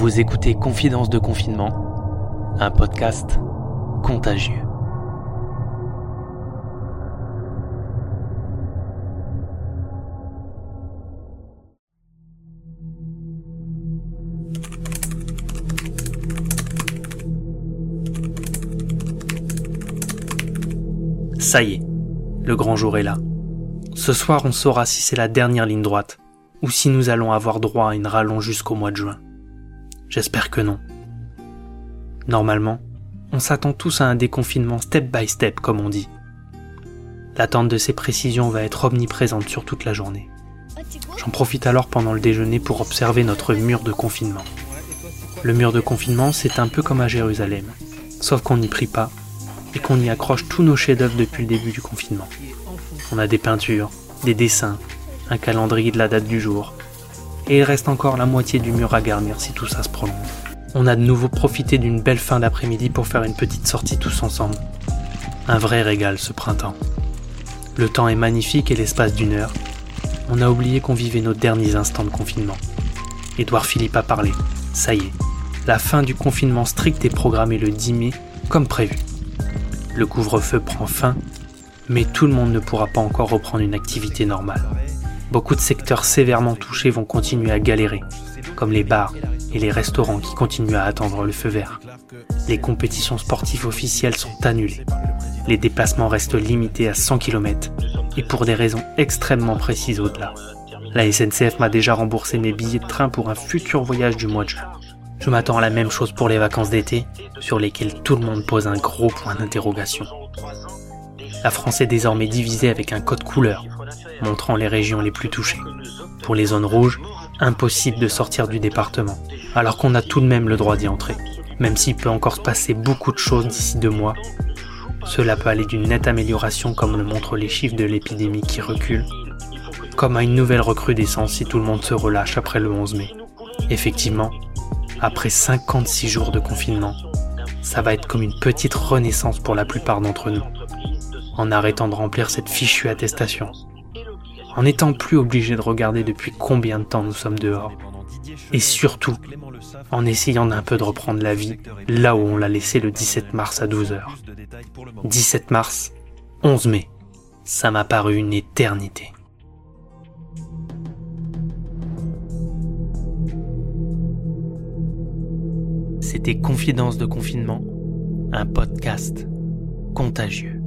Vous écoutez Confidence de confinement, un podcast contagieux. Ça y est, le grand jour est là. Ce soir, on saura si c'est la dernière ligne droite ou si nous allons avoir droit à une rallonge jusqu'au mois de juin. J'espère que non. Normalement, on s'attend tous à un déconfinement step by step, comme on dit. L'attente de ces précisions va être omniprésente sur toute la journée. J'en profite alors pendant le déjeuner pour observer notre mur de confinement. Le mur de confinement, c'est un peu comme à Jérusalem, sauf qu'on n'y prie pas et qu'on y accroche tous nos chefs-d'œuvre depuis le début du confinement. On a des peintures, des dessins, un calendrier de la date du jour. Et il reste encore la moitié du mur à garnir si tout ça se prolonge. On a de nouveau profité d'une belle fin d'après-midi pour faire une petite sortie tous ensemble. Un vrai régal ce printemps. Le temps est magnifique et l'espace d'une heure, on a oublié qu'on vivait nos derniers instants de confinement. Édouard Philippe a parlé. Ça y est, la fin du confinement strict est programmée le 10 mai, comme prévu. Le couvre-feu prend fin, mais tout le monde ne pourra pas encore reprendre une activité normale. Beaucoup de secteurs sévèrement touchés vont continuer à galérer, comme les bars et les restaurants qui continuent à attendre le feu vert. Les compétitions sportives officielles sont annulées. Les déplacements restent limités à 100 km et pour des raisons extrêmement précises au-delà. La SNCF m'a déjà remboursé mes billets de train pour un futur voyage du mois de juin. Je m'attends à la même chose pour les vacances d'été, sur lesquelles tout le monde pose un gros point d'interrogation. La France est désormais divisée avec un code couleur, montrant les régions les plus touchées. Pour les zones rouges, impossible de sortir du département, alors qu'on a tout de même le droit d'y entrer. Même s'il peut encore se passer beaucoup de choses d'ici deux mois, cela peut aller d'une nette amélioration comme le montrent les chiffres de l'épidémie qui reculent, comme à une nouvelle recrudescence si tout le monde se relâche après le 11 mai. Effectivement, après 56 jours de confinement, ça va être comme une petite renaissance pour la plupart d'entre nous, en arrêtant de remplir cette fichue attestation en n'étant plus obligé de regarder depuis combien de temps nous sommes dehors. Et surtout, en essayant d'un peu de reprendre la vie là où on l'a laissé le 17 mars à 12h. 17 mars, 11 mai. Ça m'a paru une éternité. C'était Confidence de confinement, un podcast contagieux.